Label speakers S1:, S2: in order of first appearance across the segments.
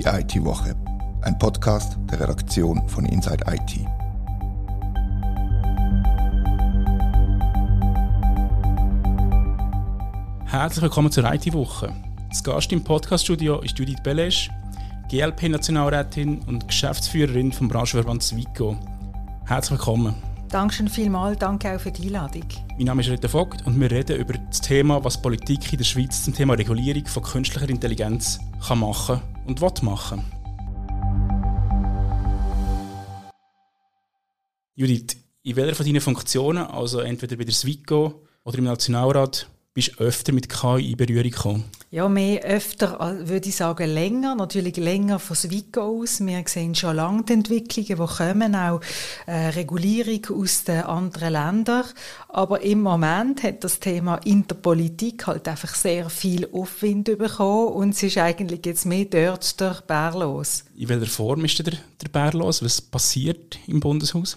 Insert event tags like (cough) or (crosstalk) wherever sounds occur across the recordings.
S1: Die IT-Woche, ein Podcast der Redaktion von Inside IT.
S2: Herzlich willkommen zur IT-Woche. Das Gast im Podcaststudio ist Judith Belesch, GLP-Nationalrätin und Geschäftsführerin vom Branchenverband Swico. Herzlich willkommen.
S3: Dankeschön vielmals, danke auch für die Einladung.
S2: Mein Name ist Rita Vogt und wir reden über das Thema, was Politik in der Schweiz zum Thema Regulierung von künstlicher Intelligenz kann machen und was machen. Judith, in welcher von deinen Funktionen, also entweder bei der SWICO oder im Nationalrat, bist du öfter mit KI in Berührung gekommen?
S3: Ja, mehr öfter, äh, würde ich sagen, länger. Natürlich länger von Swico aus. Wir sehen schon lange die Entwicklungen, die kommen, auch äh, Regulierung aus den anderen Ländern. Aber im Moment hat das Thema Interpolitik halt einfach sehr viel Aufwind bekommen und es ist eigentlich jetzt mehr dort der Bär los.
S2: In welcher Form ist der, der Bär los? Was passiert im Bundeshaus?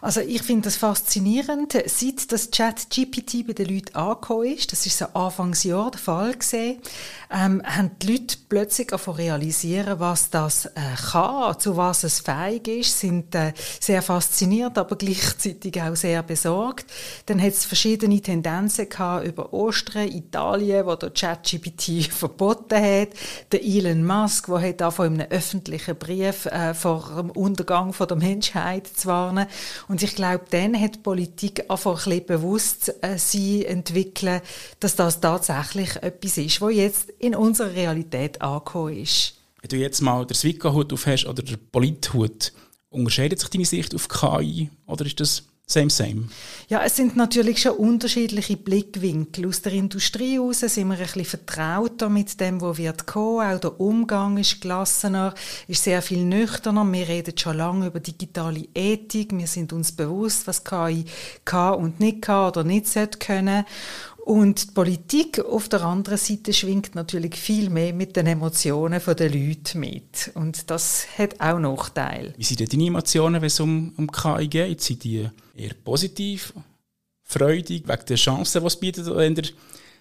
S3: Also ich finde das faszinierend. Seit das Chat-GPT bei den Leuten angekommen ist, das ist so Anfangsjahr der Fall gesehen, ähm, haben die Leute plötzlich auch realisieren, was das äh, kann, zu was es fähig ist, sind äh, sehr fasziniert, aber gleichzeitig auch sehr besorgt. Dann hat es verschiedene Tendenzen gehabt über Ostern, Italien, wo der ChatGPT (laughs) verboten hat, der Elon Musk, der hat auch von einem öffentlichen Brief äh, vor dem Untergang von der Menschheit zu warnen. Und ich glaube, dann hat die Politik einfach ein bisschen bewusst äh, sie entwickeln, dass das tatsächlich etwas ist, was jetzt in unserer Realität angekommen ist.
S2: Wenn du jetzt mal den Swika-Hut auf hast oder den Polit-Hut, unterscheidet sich deine Sicht auf KI oder ist das Same, same.
S3: Ja, es sind natürlich schon unterschiedliche Blickwinkel. Aus der Industrie heraus sind wir ein bisschen vertrauter mit dem, was wird kommen. Auch der Umgang ist gelassener, ist sehr viel nüchterner. Wir reden schon lange über digitale Ethik. Wir sind uns bewusst, was KI kann und nicht kann oder nicht sollte können. Und die Politik auf der anderen Seite schwingt natürlich viel mehr mit den Emotionen der Leute mit. Und das hat auch Nachteile.
S2: Wie sind denn deine Emotionen, wenn es um, um KI geht? Sind die eher positiv, freudig, wegen der Chancen, die es bietet, oder eher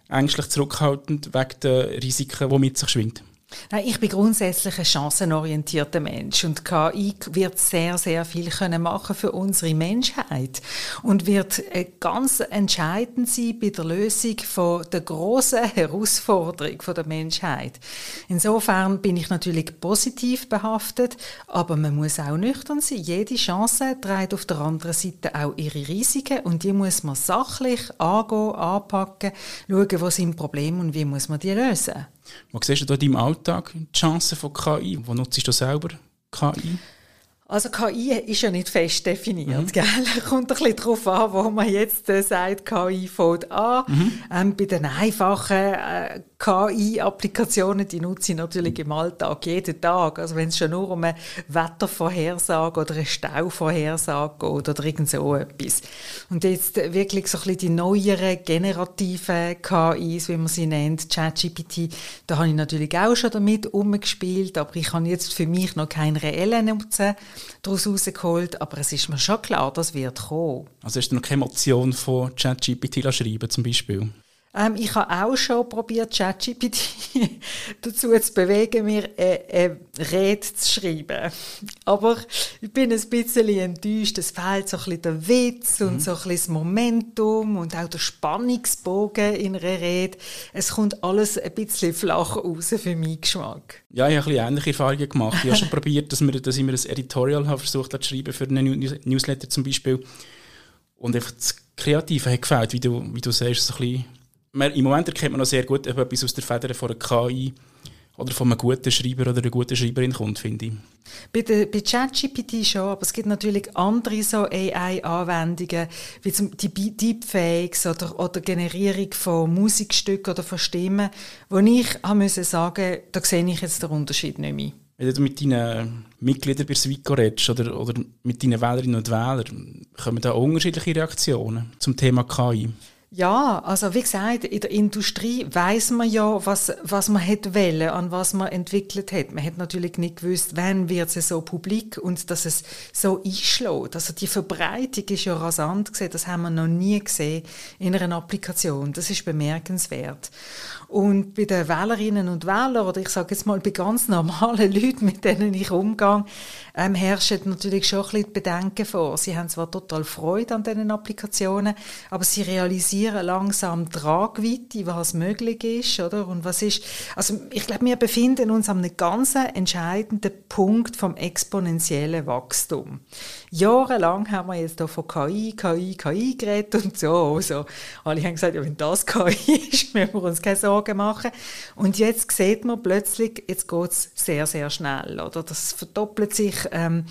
S2: ängstlich zurückhaltend, wegen der Risiken, die mit sich schwingt?
S3: Nein, ich bin grundsätzlich ein chancenorientierter Mensch und KI wird sehr, sehr viel können machen für unsere Menschheit und wird äh, ganz entscheidend sein bei der Lösung von der großen Herausforderung der Menschheit. Insofern bin ich natürlich positiv behaftet, aber man muss auch nüchtern sein. Jede Chance trägt auf der anderen Seite auch ihre Risiken und die muss man sachlich angehen, anpacken, schauen, was sind Probleme und wie muss man die lösen.
S2: Was siehst du da in deinem Alltag die Chancen von KI? Wo nutzt du selber KI?
S3: Also KI ist ja nicht fest definiert, mhm. gell? (laughs) Kommt ein bisschen darauf an, wo man jetzt äh, sagt, KI fängt an. Mhm. Ähm, bei den einfachen äh, KI-Applikationen, die nutze ich natürlich im Alltag jeden Tag. Also wenn es schon nur um eine Wettervorhersage oder eine Stauvorhersage geht oder irgend so etwas. Und jetzt wirklich so ein bisschen die neueren generativen KIs, wie man sie nennt, ChatGPT, da habe ich natürlich auch schon damit umgespielt, aber ich habe jetzt für mich noch keinen reellen Nutzen daraus rausgeholt, aber es ist mir schon klar, das wird kommen.
S2: Also hast du noch keine Emotion von ChatGPT schreiben zum Beispiel?
S3: Ähm, ich habe auch schon probiert, ChatGPT (laughs) dazu zu bewegen, mir eine, eine Rede zu schreiben. Aber ich bin ein bisschen enttäuscht. Es fehlt so ein bisschen der Witz und mhm. so ein bisschen das Momentum und auch der Spannungsbogen in einer Rede. Es kommt alles ein bisschen flach raus für meinen Geschmack.
S2: Ja, ich habe ein bisschen ähnliche Erfahrungen gemacht. Ich habe schon (laughs) probiert, dass, wir, dass ich mir ein Editorial habe versucht zu schreiben für einen Newsletter zum Beispiel. Und einfach das Kreative hat gefällt, wie du, wie du sagst, so ein bisschen man, im Moment erkennt man noch sehr gut, ob etwas aus der Feder von einer KI oder von einem guten Schreiber oder einer guten Schreiberin kommt, finde ich.
S3: Bei, der, bei ChatGPT schon, aber es gibt natürlich andere so AI-Anwendungen, wie zum, die Deepfakes oder, oder Generierung von Musikstücken oder von Stimmen, wo ich müssen sagen, da sehe ich jetzt den Unterschied nicht mehr.
S2: Wenn du mit deinen Mitgliedern bei Swico redest oder, oder mit deinen Wählerinnen und Wählern, kommen da unterschiedliche Reaktionen zum Thema KI?
S3: Ja, also wie gesagt, in der Industrie weiß man ja, was, was man hätte wollen, an was man entwickelt hat. Man hat natürlich nicht gewusst, wann wird es so publik und dass es so einschlägt. Also die Verbreitung ist ja rasant gesehen, das haben wir noch nie gesehen in einer Applikation. Das ist bemerkenswert. Und bei den Wählerinnen und Wählern, oder ich sage jetzt mal bei ganz normalen (laughs) Leuten, mit denen ich umgehe, ähm, herrschen natürlich schon ein bisschen Bedenken vor. Sie haben zwar total Freude an diesen Applikationen, aber sie realisieren langsam die Tragweite, was möglich ist, oder? Und was ist, also ich glaube, wir befinden uns an einem ganz entscheidenden Punkt vom exponentiellen Wachstum. Jahrelang haben wir jetzt hier von KI, KI, KI geredet und so. Also, alle haben gesagt, ja, wenn das KI (laughs) ist, müssen wir uns keine Sorgen machen. Und jetzt sieht man plötzlich, jetzt geht es sehr, sehr schnell. Oder? Das verdoppelt sich. Ähm,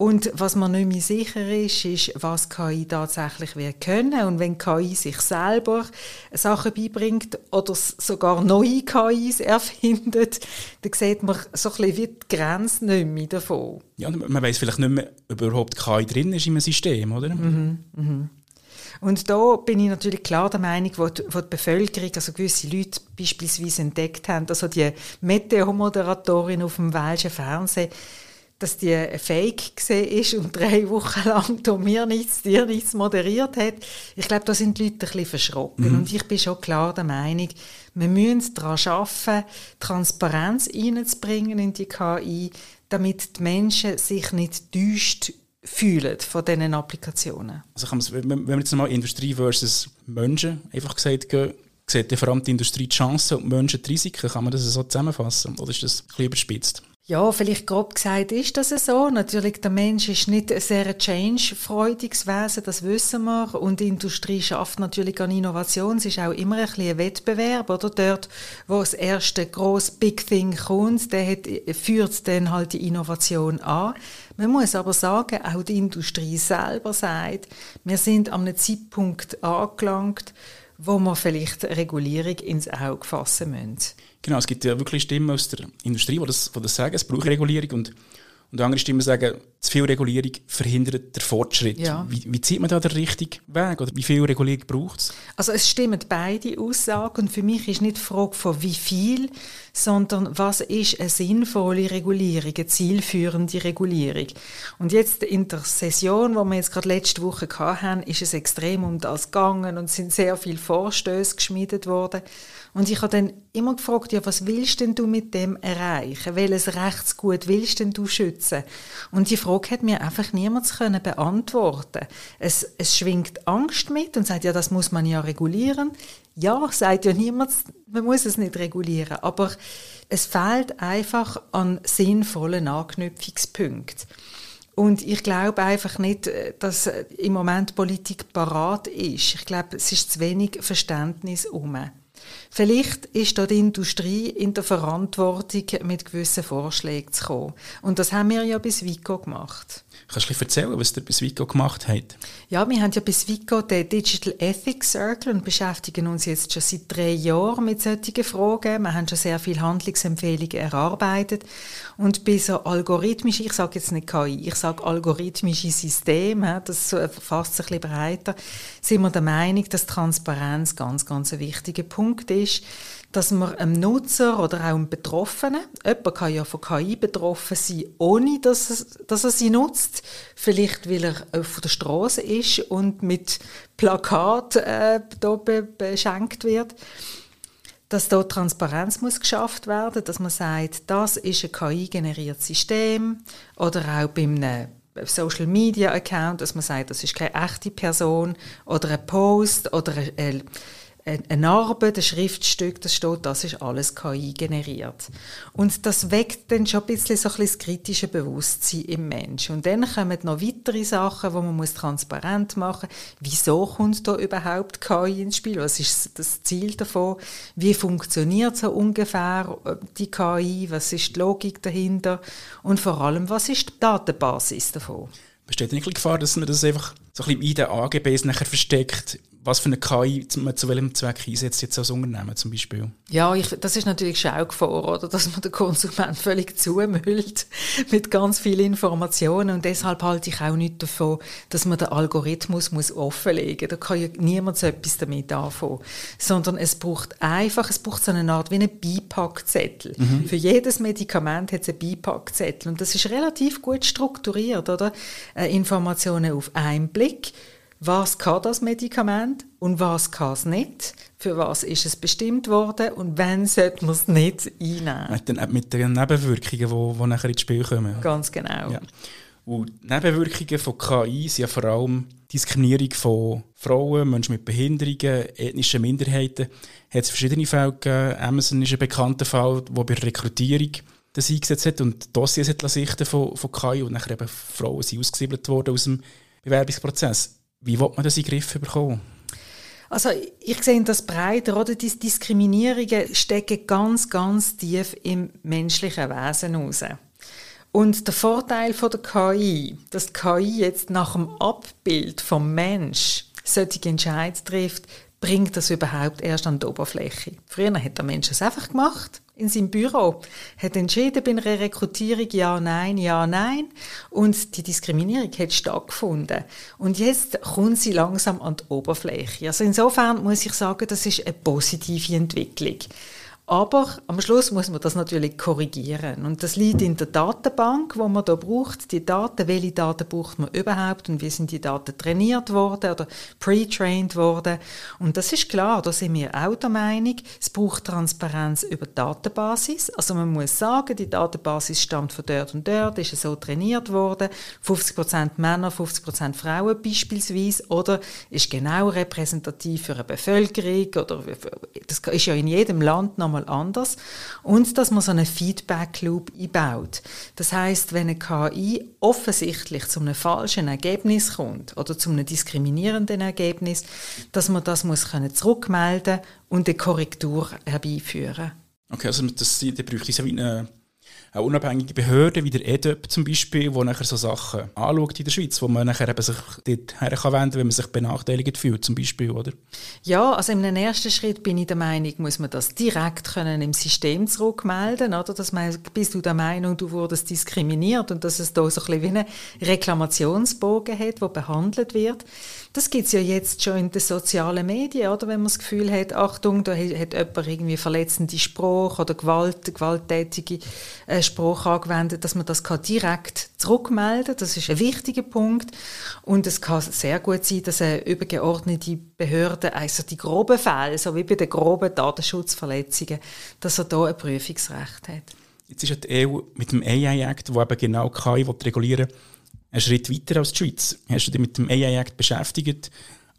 S3: und was man nicht mehr sicher ist, ist, was KI tatsächlich wird können. Und wenn KI sich selber Sachen beibringt oder sogar neue KIs erfindet, dann sieht man so ein bisschen wie die Grenze nicht mehr davon.
S2: Ja, man weiß vielleicht nicht mehr, ob überhaupt KI drin ist einem System, oder?
S3: Mhm, mhm. Und da bin ich natürlich klar der Meinung, wo die, wo die Bevölkerung, also gewisse Leute beispielsweise entdeckt haben, also die Meteo-Moderatorin auf dem welschen Fernsehen, dass die Fake gesehen ist und drei Wochen lang da mir nichts, dir nichts moderiert hat. Ich glaube, da sind die Leute ein bisschen verschrocken. Mhm. Und ich bin schon klar der Meinung, wir müssen daran arbeiten, Transparenz reinzubringen in die KI, damit die Menschen sich nicht täuscht fühlen von diesen Applikationen.
S2: Also kann wenn wir jetzt mal Industrie versus Menschen einfach gesagt gehen, sieht vor allem die Industrie die Chancen und die Menschen die Risiken. Kann man das so zusammenfassen? Oder ist das ein bisschen überspitzt?
S3: Ja, vielleicht grob gesagt ist das so. Natürlich, der Mensch ist nicht ein sehr change-freudiges Wesen, das wissen wir. Und die Industrie schafft natürlich an Innovation. Es ist auch immer ein ein Wettbewerb, oder? Dort, wo das erste grosse Big Thing kommt, der hat, führt dann halt die Innovation an. Man muss aber sagen, auch die Industrie selber sagt, wir sind an einem Zeitpunkt angelangt, wo wir vielleicht Regulierung ins Auge fassen müssen.
S2: Genau, es gibt ja wirklich Stimmen aus der Industrie, die das, die das sagen, es braucht Regulierung und, und andere Stimmen sagen, zu viel Regulierung verhindert den Fortschritt. Ja. Wie, wie zieht man da den richtigen Weg oder wie viel Regulierung braucht es?
S3: Also es stimmen beide Aussagen und für mich ist nicht die Frage von wie viel, sondern was ist eine sinnvolle Regulierung, eine zielführende Regulierung. Und jetzt in der Session, wo wir jetzt gerade letzte Woche hatten, ist es extrem um das gegangen und sind sehr viele Vorstöße geschmiedet worden. Und ich habe dann immer gefragt, ja, was willst denn du mit dem erreichen? Welches Rechtsgut willst denn du schützen? Und die Frage hat mir einfach niemand können beantworten. Es, es schwingt Angst mit und sagt, ja, das muss man ja regulieren. Ja, sagt ja niemand, man muss es nicht regulieren. Aber es fehlt einfach an sinnvollen Anknüpfungspunkten. Und ich glaube einfach nicht, dass im Moment Politik parat ist. Ich glaube, es ist zu wenig Verständnis um. Vielleicht ist da die Industrie in der Verantwortung, mit gewissen Vorschlägen zu kommen. Und das haben wir ja bis Vico gemacht.
S2: Kannst du erzählen, was ihr bis Vico gemacht habt?
S3: Ja, wir haben ja bis Vico den Digital Ethics Circle und beschäftigen uns jetzt schon seit drei Jahren mit solchen Fragen. Wir haben schon sehr viele Handlungsempfehlungen erarbeitet. Und bei so algorithmischen, ich sage jetzt nicht KI, ich sage algorithmische Systeme, das fasst sich ein bisschen breiter, sind wir der Meinung, dass Transparenz ganz, ganz ein wichtiger Punkt ist dass man einem Nutzer oder auch einem Betroffenen, jemand kann ja von KI betroffen sein, ohne dass er, dass er sie nutzt, vielleicht weil er auf der Straße ist und mit Plakat äh, be beschenkt wird, dass da Transparenz muss geschafft werden, dass man sagt, das ist ein KI-generiertes System oder auch bei einem Social Media Account, dass man sagt, das ist keine echte Person oder ein Post oder ein, eine Arbeit, ein Schriftstück, das steht, das ist alles KI generiert. Und das weckt dann schon ein bisschen so ein bisschen das kritische Bewusstsein im Menschen. Und dann kommen noch weitere Sachen, wo man muss transparent machen muss. Wieso kommt da überhaupt KI ins Spiel? Was ist das Ziel davon? Wie funktioniert so ungefähr äh, die KI? Was ist die Logik dahinter? Und vor allem, was ist die Datenbasis davon?
S2: Besteht nicht die Gefahr, dass man das einfach so ein bisschen in den AGBs nachher versteckt, was für eine KI man zu welchem Zweck einsetzt, jetzt als Unternehmen zum Beispiel?
S3: Ja, ich, das ist natürlich Schaugefahr, oder? dass man den Konsument völlig zumüllt mit ganz vielen Informationen und deshalb halte ich auch nicht davon, dass man den Algorithmus muss offenlegen muss. Da kann ja niemand so etwas damit anfangen. Sondern es braucht einfach, es braucht so eine Art wie einen Beipackzettel. Mhm. Für jedes Medikament hat es einen Beipackzettel und das ist relativ gut strukturiert, oder? Äh, Informationen auf einen Blick was kann das Medikament und was kann es nicht, für was ist es bestimmt worden und wann sollte man es nicht einnehmen.
S2: Mit den, Nebenwirkungen, die, die nachher ins Spiel kommen.
S3: Ganz genau. Ja.
S2: Und Nebenwirkungen von KI sind ja vor allem Diskriminierung von Frauen, Menschen mit Behinderungen, ethnischen Minderheiten. Hat es verschiedene Fälle gegeben. Amazon ist ein bekannter Fall, wo bei der Rekrutierung das eingesetzt hat und Dossiers hat sichten von, von KI und nachher eben Frauen sind ausgesiedelt worden aus dem Bewerbungsprozess. Wie will man das in den Griff bekommen?
S3: Also ich sehe das breiter, oder? Die Diskriminierungen stecken ganz, ganz tief im menschlichen Wesen raus. Und der Vorteil von der KI, dass die KI jetzt nach dem Abbild vom Mensch solche Entscheidungen trifft, bringt das überhaupt erst an die Oberfläche. Früher hat der Mensch es einfach gemacht in seinem Büro, hat entschieden bei einer Rekrutierung ja, nein, ja, nein und die Diskriminierung hat stattgefunden. Und jetzt kommt sie langsam an die Oberfläche. Also insofern muss ich sagen, das ist eine positive Entwicklung. Aber am Schluss muss man das natürlich korrigieren. Und das liegt in der Datenbank, wo man da braucht. Die Daten, welche Daten braucht man überhaupt und wie sind die Daten trainiert worden oder pre-trained worden. Und das ist klar, da sind wir auch der Meinung, es braucht Transparenz über die Datenbasis. Also man muss sagen, die Datenbasis stammt von dort und dort, ist so trainiert worden. 50% Männer, 50% Frauen beispielsweise. Oder ist genau repräsentativ für eine Bevölkerung. Oder das ist ja in jedem Land nochmal nochmal anders. Und dass man so einen Feedback-Loop einbaut. Das heißt, wenn eine KI offensichtlich zu einem falschen Ergebnis kommt oder zu einem diskriminierenden Ergebnis, dass man das muss können zurückmelden und eine Korrektur herbeiführen.
S2: Okay, also das, da bräuchte es eine eine unabhängige Behörde wie der EDOP zum Beispiel, die nachher so Sachen anschaut in der Schweiz, wo man nachher eben sich dort her kann wenn man sich benachteiligt fühlt zum Beispiel, oder?
S3: Ja, also im ersten Schritt bin ich der Meinung, muss man das direkt können im System zurückmelden, oder? Dass man, bist du der Meinung, du wurdest diskriminiert und dass es da so ein bisschen wie einen Reklamationsbogen hat, der behandelt wird. Das gibt es ja jetzt schon in den sozialen Medien, oder? Wenn man das Gefühl hat, Achtung, da hat jemand irgendwie verletzende Sprache oder Gewalt, gewalttätige äh, Sprache angewendet, dass man das kann direkt zurückmelden kann. Das ist ein wichtiger Punkt. Und es kann sehr gut sein, dass eine übergeordnete Behörde, also die groben Fälle, so wie bei den groben Datenschutzverletzungen, dass er da ein Prüfungsrecht hat.
S2: Jetzt ist ja die EU mit dem AI-Act, wo eben genau KI regulieren will, einen Schritt weiter als die Schweiz. Hast du dich mit dem AI-Act beschäftigt,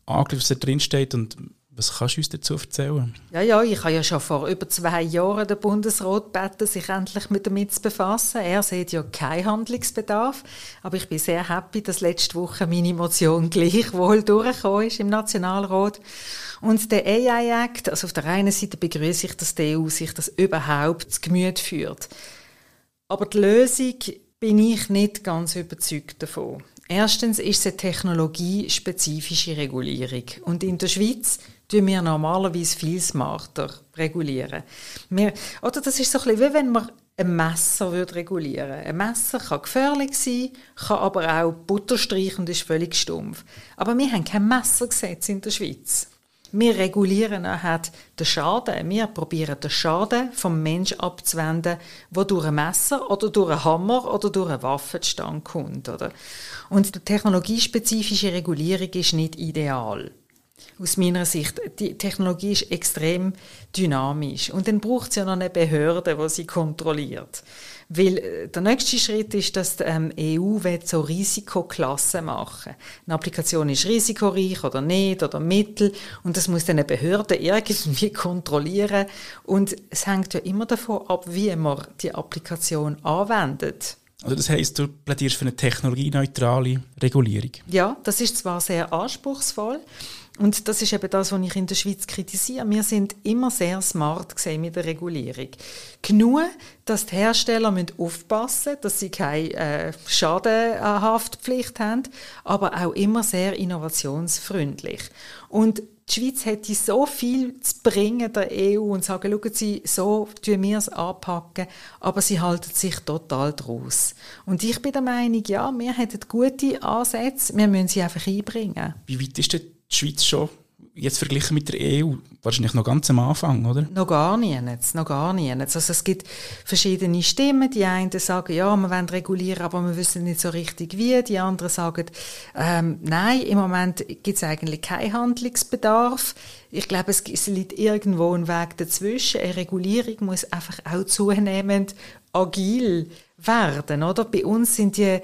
S2: angeschaut, was da drin steht und was kannst du uns dazu erzählen?
S3: Ja, ja, ich habe ja schon vor über zwei Jahren den Bundesrat gebeten, sich endlich mit damit zu befassen. Er sieht ja keinen Handlungsbedarf, aber ich bin sehr happy, dass letzte Woche meine Motion gleichwohl durchgekommen ist im Nationalrat. Und der AI-Act, also auf der einen Seite begrüße ich, dass die EU sich das überhaupt zu Gemüt führt. Aber die Lösung bin ich nicht ganz überzeugt davon. Erstens ist es eine technologiespezifische Regulierung. Und in der Schweiz tun wir normalerweise viel smarter regulieren. Wir, oder das ist so ein bisschen wie wenn man ein Messer würde regulieren Ein Messer kann gefährlich sein, kann aber auch Butter streichen und ist völlig stumpf. Aber wir haben kein Messergesetz in der Schweiz. Wir regulieren nachher den Schaden. Wir probieren den Schaden vom Mensch abzuwenden, der durch ein Messer oder durch einen Hammer oder durch eine Waffe zustande kommt. Oder? Und die technologiespezifische Regulierung ist nicht ideal aus meiner Sicht. Die Technologie ist extrem dynamisch und dann braucht es ja noch eine Behörde, die sie kontrolliert. Weil äh, der nächste Schritt ist, dass die ähm, EU so Risikoklassen machen Eine Applikation ist risikoreich oder nicht oder mittel und das muss dann eine Behörde irgendwie (laughs) kontrollieren und es hängt ja immer davon ab, wie man die Applikation anwendet.
S2: Also das heißt, du plädierst für eine technologieneutrale Regulierung?
S3: Ja, das ist zwar sehr anspruchsvoll, Und das ist eben das, was ich in der Schweiz kritisiere. Wir sind immer sehr smart mit der Regulierung. Genug, dass die Hersteller aufpassen müssen, dass sie keine äh, Schadenhaftpflicht haben, aber auch immer sehr innovationsfreundlich. Und die Schweiz hätte so viel zu bringen der EU und sagen, schauen Sie, so tun wir es anpacken, aber sie halten sich total draus. Und ich bin der Meinung, ja, wir hätten gute Ansätze, wir müssen sie einfach einbringen.
S2: Wie weit ist denn die Schweiz schon jetzt verglichen mit der EU? Wahrscheinlich noch ganz am Anfang, oder?
S3: Noch gar nicht, noch gar nicht. Also es gibt verschiedene Stimmen. Die einen sagen, ja, wir wollen regulieren, aber wir wissen nicht so richtig wie. Die anderen sagen, ähm, nein, im Moment gibt es eigentlich keinen Handlungsbedarf. Ich glaube, es, liegt irgendwo ein Weg dazwischen. Eine Regulierung muss einfach auch zunehmend agil werden, oder? Bei uns sind die,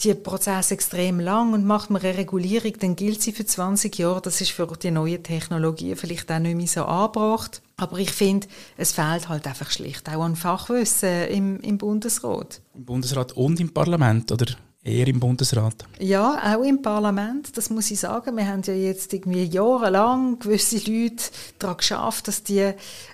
S3: die Prozesse extrem lang und macht man eine Regulierung, dann gilt sie für 20 Jahre. Das ist für die neuen Technologien vielleicht auch nicht mehr so angebracht. Aber ich finde, es fehlt halt einfach schlicht auch an Fachwissen im, im Bundesrat.
S2: Im Bundesrat und im Parlament, oder? Eher im Bundesrat?
S3: Ja, auch im Parlament, das muss ich sagen. Wir haben ja jetzt irgendwie jahrelang gewisse Leute daran geschafft, dass die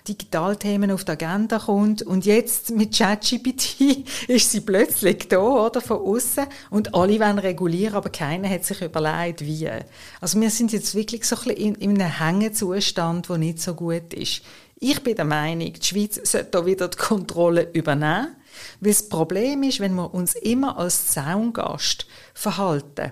S3: Digitalthemen auf die Agenda kommen. Und jetzt mit ChatGPT (laughs) ist sie plötzlich da, oder, von außen und alle wollen regulieren, aber keiner hat sich überlegt, wie. Also wir sind jetzt wirklich so ein bisschen in, in einem Hängezustand, der nicht so gut ist. Ich bin der Meinung, die Schweiz sollte da wieder die Kontrolle übernehmen weil das Problem ist, wenn wir uns immer als Zaungast verhalten,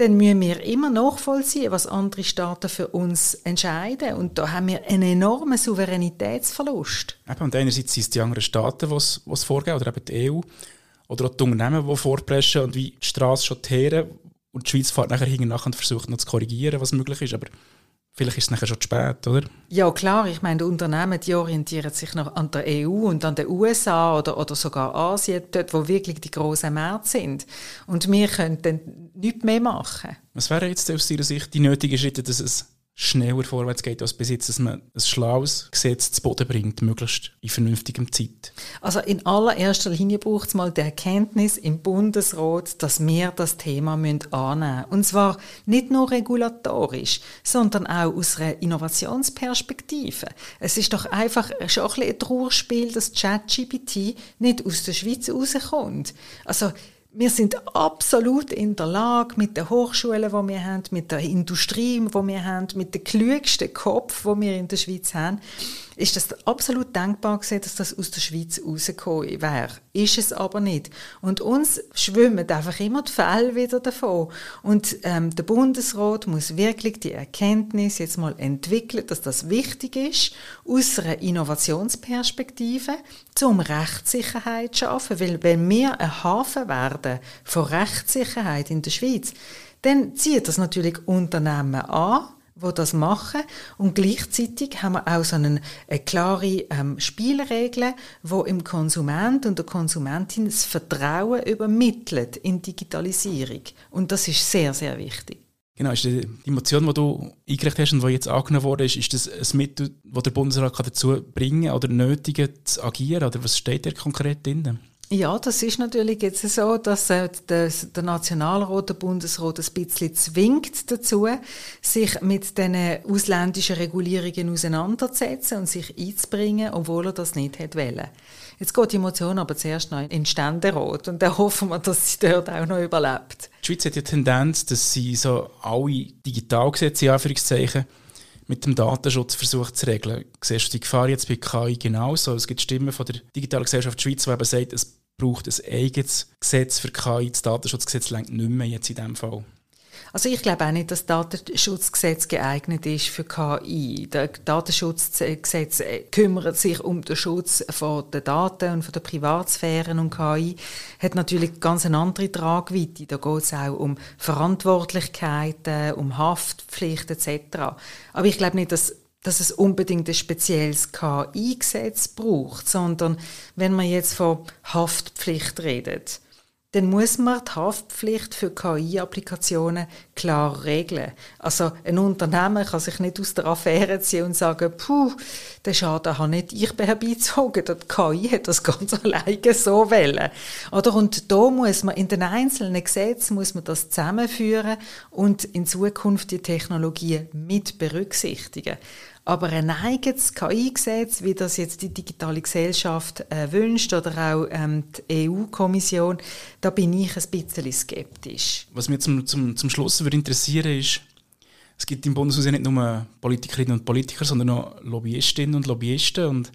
S3: dann müssen wir immer nachvollziehen, was andere Staaten für uns entscheiden. Und da haben wir einen enormen Souveränitätsverlust.
S2: Eben, und einerseits sind es die anderen Staaten, die es vorgeben, oder eben die EU, oder auch die Unternehmen, die vorpreschen und wie die Straße schon teeren. Und die Schweiz fährt nachher hinten und versucht noch zu korrigieren, was möglich ist. Aber Vielleicht ist es nachher schon zu spät, oder?
S3: Ja, klar. Ich meine, die Unternehmen die orientieren sich noch an der EU und an den USA oder, oder sogar Asien, dort, wo wirklich die grossen Märkte sind. Und wir können dann nichts mehr machen.
S2: Was wären jetzt aus Ihrer Sicht die nötigen Schritte, dass es schneller vorwärts geht als bis jetzt, dass man ein schlaues Gesetz zu Boden bringt, möglichst in vernünftigem Zeit?
S3: Also in allererster Linie braucht es mal die Erkenntnis im Bundesrat, dass wir das Thema annehmen müssen. Und zwar nicht nur regulatorisch, sondern auch aus einer Innovationsperspektive. Es ist doch einfach schon ein, bisschen ein Trauerspiel, dass ChatGPT nicht aus der Schweiz rauskommt. Also wir sind absolut in der Lage, mit den Hochschulen, die wir haben, mit der Industrie, die wir haben, mit dem klügsten Kopf, den wir in der Schweiz haben, ist das absolut denkbar gewesen, dass das aus der Schweiz rausgekommen wäre. Ist es aber nicht. Und uns schwimmen einfach immer die Fälle wieder davon. Und ähm, der Bundesrat muss wirklich die Erkenntnis jetzt mal entwickeln, dass das wichtig ist, aus einer Innovationsperspektive, um Rechtssicherheit zu schaffen. Weil wenn wir ein Hafen werden von Rechtssicherheit in der Schweiz, dann zieht das natürlich Unternehmen an, wo das machen und gleichzeitig haben wir auch so eine, eine klare ähm, Spielregeln, wo im Konsument und der Konsumentin das Vertrauen übermittelt in Digitalisierung und das ist sehr sehr wichtig.
S2: Genau, ist die, die Motion, die du eingereicht hast und die jetzt angenommen wurde, ist, ist das ein Mittel, das der Bundesrat dazu bringen oder nötigen zu agieren? Oder was steht da konkret drin?
S3: Ja, das ist natürlich jetzt so, dass äh, der, der Nationalrat, der Bundesrat ein bisschen zwingt dazu, sich mit den ausländischen Regulierungen auseinanderzusetzen und sich einzubringen, obwohl er das nicht hätte wollen. Jetzt geht die Motion aber zuerst noch in den Ständerat und dann (laughs) hoffen wir, dass sie dort auch noch überlebt.
S2: Die Schweiz hat ja die Tendenz, dass sie so alle Digitalgesetze, in Anführungszeichen, mit dem Datenschutz versucht zu regeln. Siehst du die Gefahr jetzt bei KI genauso? Es gibt Stimmen von der Digitalen Gesellschaft Schweiz, die eben sagen, es braucht ein eigenes Gesetz für KI. Das Datenschutzgesetz längt nicht mehr jetzt in diesem Fall.
S3: Also ich glaube auch nicht, dass das Datenschutzgesetz geeignet ist für KI. Das Datenschutzgesetz äh, kümmert sich um den Schutz von den Daten und von der Privatsphäre und KI hat natürlich ganz eine andere Tragweite. Da geht es auch um Verantwortlichkeiten, um Haftpflicht etc. Aber ich glaube nicht, dass dass es unbedingt ein spezielles KI-Gesetz braucht, sondern wenn man jetzt von Haftpflicht redet, dann muss man die Haftpflicht für KI-Applikationen klar regeln. Also ein Unternehmen kann sich nicht aus der Affäre ziehen und sagen, puh, den Schaden habe nicht ich herbeizogen, die KI hat das ganz (laughs) alleine so wollen. Oder? Und da muss man in den einzelnen Gesetzen muss man das zusammenführen und in Zukunft die Technologien mit berücksichtigen. Aber ein eigenes KI-Gesetz, wie das jetzt die digitale Gesellschaft äh, wünscht oder auch ähm, die EU-Kommission, da bin ich ein bisschen skeptisch.
S2: Was mich zum, zum, zum Schluss würde interessieren ist, es gibt im Bundeshaus ja nicht nur Politikerinnen und Politiker, sondern auch Lobbyistinnen und Lobbyisten. Und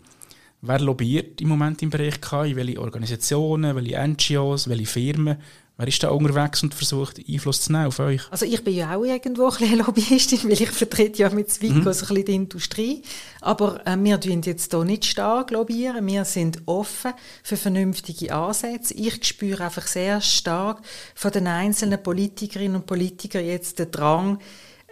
S2: wer lobbyiert im Moment im Bereich KI? Welche Organisationen, welche NGOs, welche Firmen? Wer ist da unterwegs und versucht, Einfluss zu nehmen auf euch?
S3: Also ich bin ja auch irgendwo ein bisschen (laughs) Lobbyistin, weil ich vertrete ja mit Zwico mhm. so ein bisschen die Industrie. Aber äh, wir tun jetzt hier nicht stark lobbyieren. Wir sind offen für vernünftige Ansätze. Ich spüre einfach sehr stark von den einzelnen Politikerinnen und Politikern jetzt den Drang,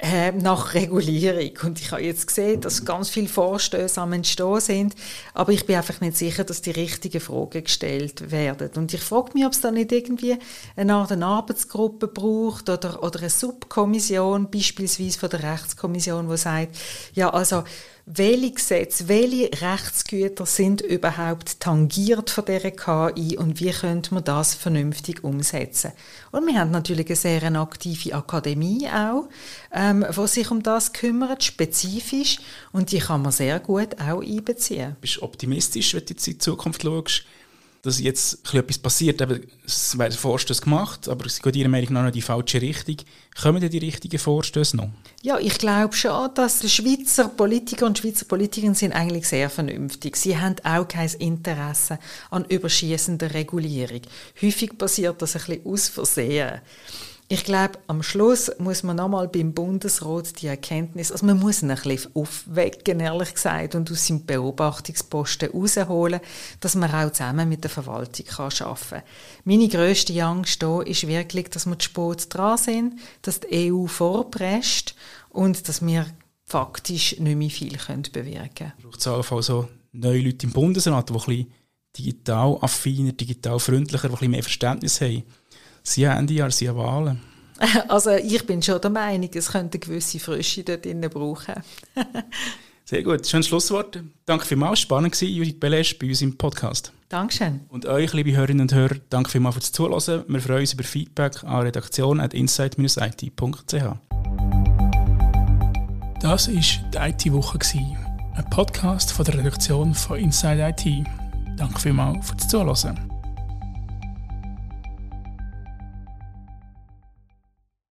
S3: äh, nach Regulierung. Und ich habe jetzt gesehen, dass ganz viele Vorstöße am Entstehen sind, aber ich bin einfach nicht sicher, dass die richtigen Fragen gestellt werden. Und ich frage mich, ob es da nicht irgendwie eine Art eine Arbeitsgruppe braucht oder, oder eine Subkommission, beispielsweise von der Rechtskommission, die sagt, ja, also welche Gesetze, welche Rechtsgüter sind überhaupt tangiert von dieser KI und wie könnte man das vernünftig umsetzen. Und wir haben natürlich eine sehr aktive Akademie auch, ähm, die sich um das kümmert, spezifisch, und die kann man sehr gut auch einbeziehen.
S2: Bist du optimistisch, wenn du jetzt in die Zukunft schaust? Dass jetzt etwas passiert. Eben, es werden Vorstöße gemacht, aber es geht Ihrer Meinung nach in die falsche Richtung. Kommen denn die richtigen Vorstöße noch?
S3: Ja, ich glaube schon, dass die Schweizer Politiker und Schweizer Politikerinnen sind eigentlich sehr vernünftig. Sie haben auch kein Interesse an überschießender Regulierung. Häufig passiert das ein bisschen aus Versehen. Ich glaube, am Schluss muss man nochmal beim Bundesrat die Erkenntnis, also man muss ihn ein bisschen aufwecken, ehrlich gesagt, und aus seinem Beobachtungsposten rausholen, dass man auch zusammen mit der Verwaltung kann arbeiten kann. Meine grösste Angst hier ist wirklich, dass wir zu spät dran sind, dass die EU vorpresst und dass wir faktisch nicht mehr viel bewirken können.
S2: Braucht es auch also neue Leute im Bundesrat, die ein bisschen digital affiner, digital freundlicher, die ein bisschen mehr Verständnis haben? Sie haben Jahr, Sie haben Wahlen. (laughs)
S3: Also ich bin schon der Meinung, es könnte eine gewisse Frische dort drinnen brauchen. (laughs)
S2: Sehr gut, schönes Schlusswort. Danke vielmals, spannend war Judith Belesch bei uns im Podcast.
S3: Dankeschön.
S2: Und euch, liebe Hörerinnen und Hörer, danke vielmals fürs Zuhören. Wir freuen uns über Feedback an redaktion.insight-it.ch. Das war die IT-Woche, ein Podcast von der Redaktion von Inside IT. Danke vielmals fürs Zuhören.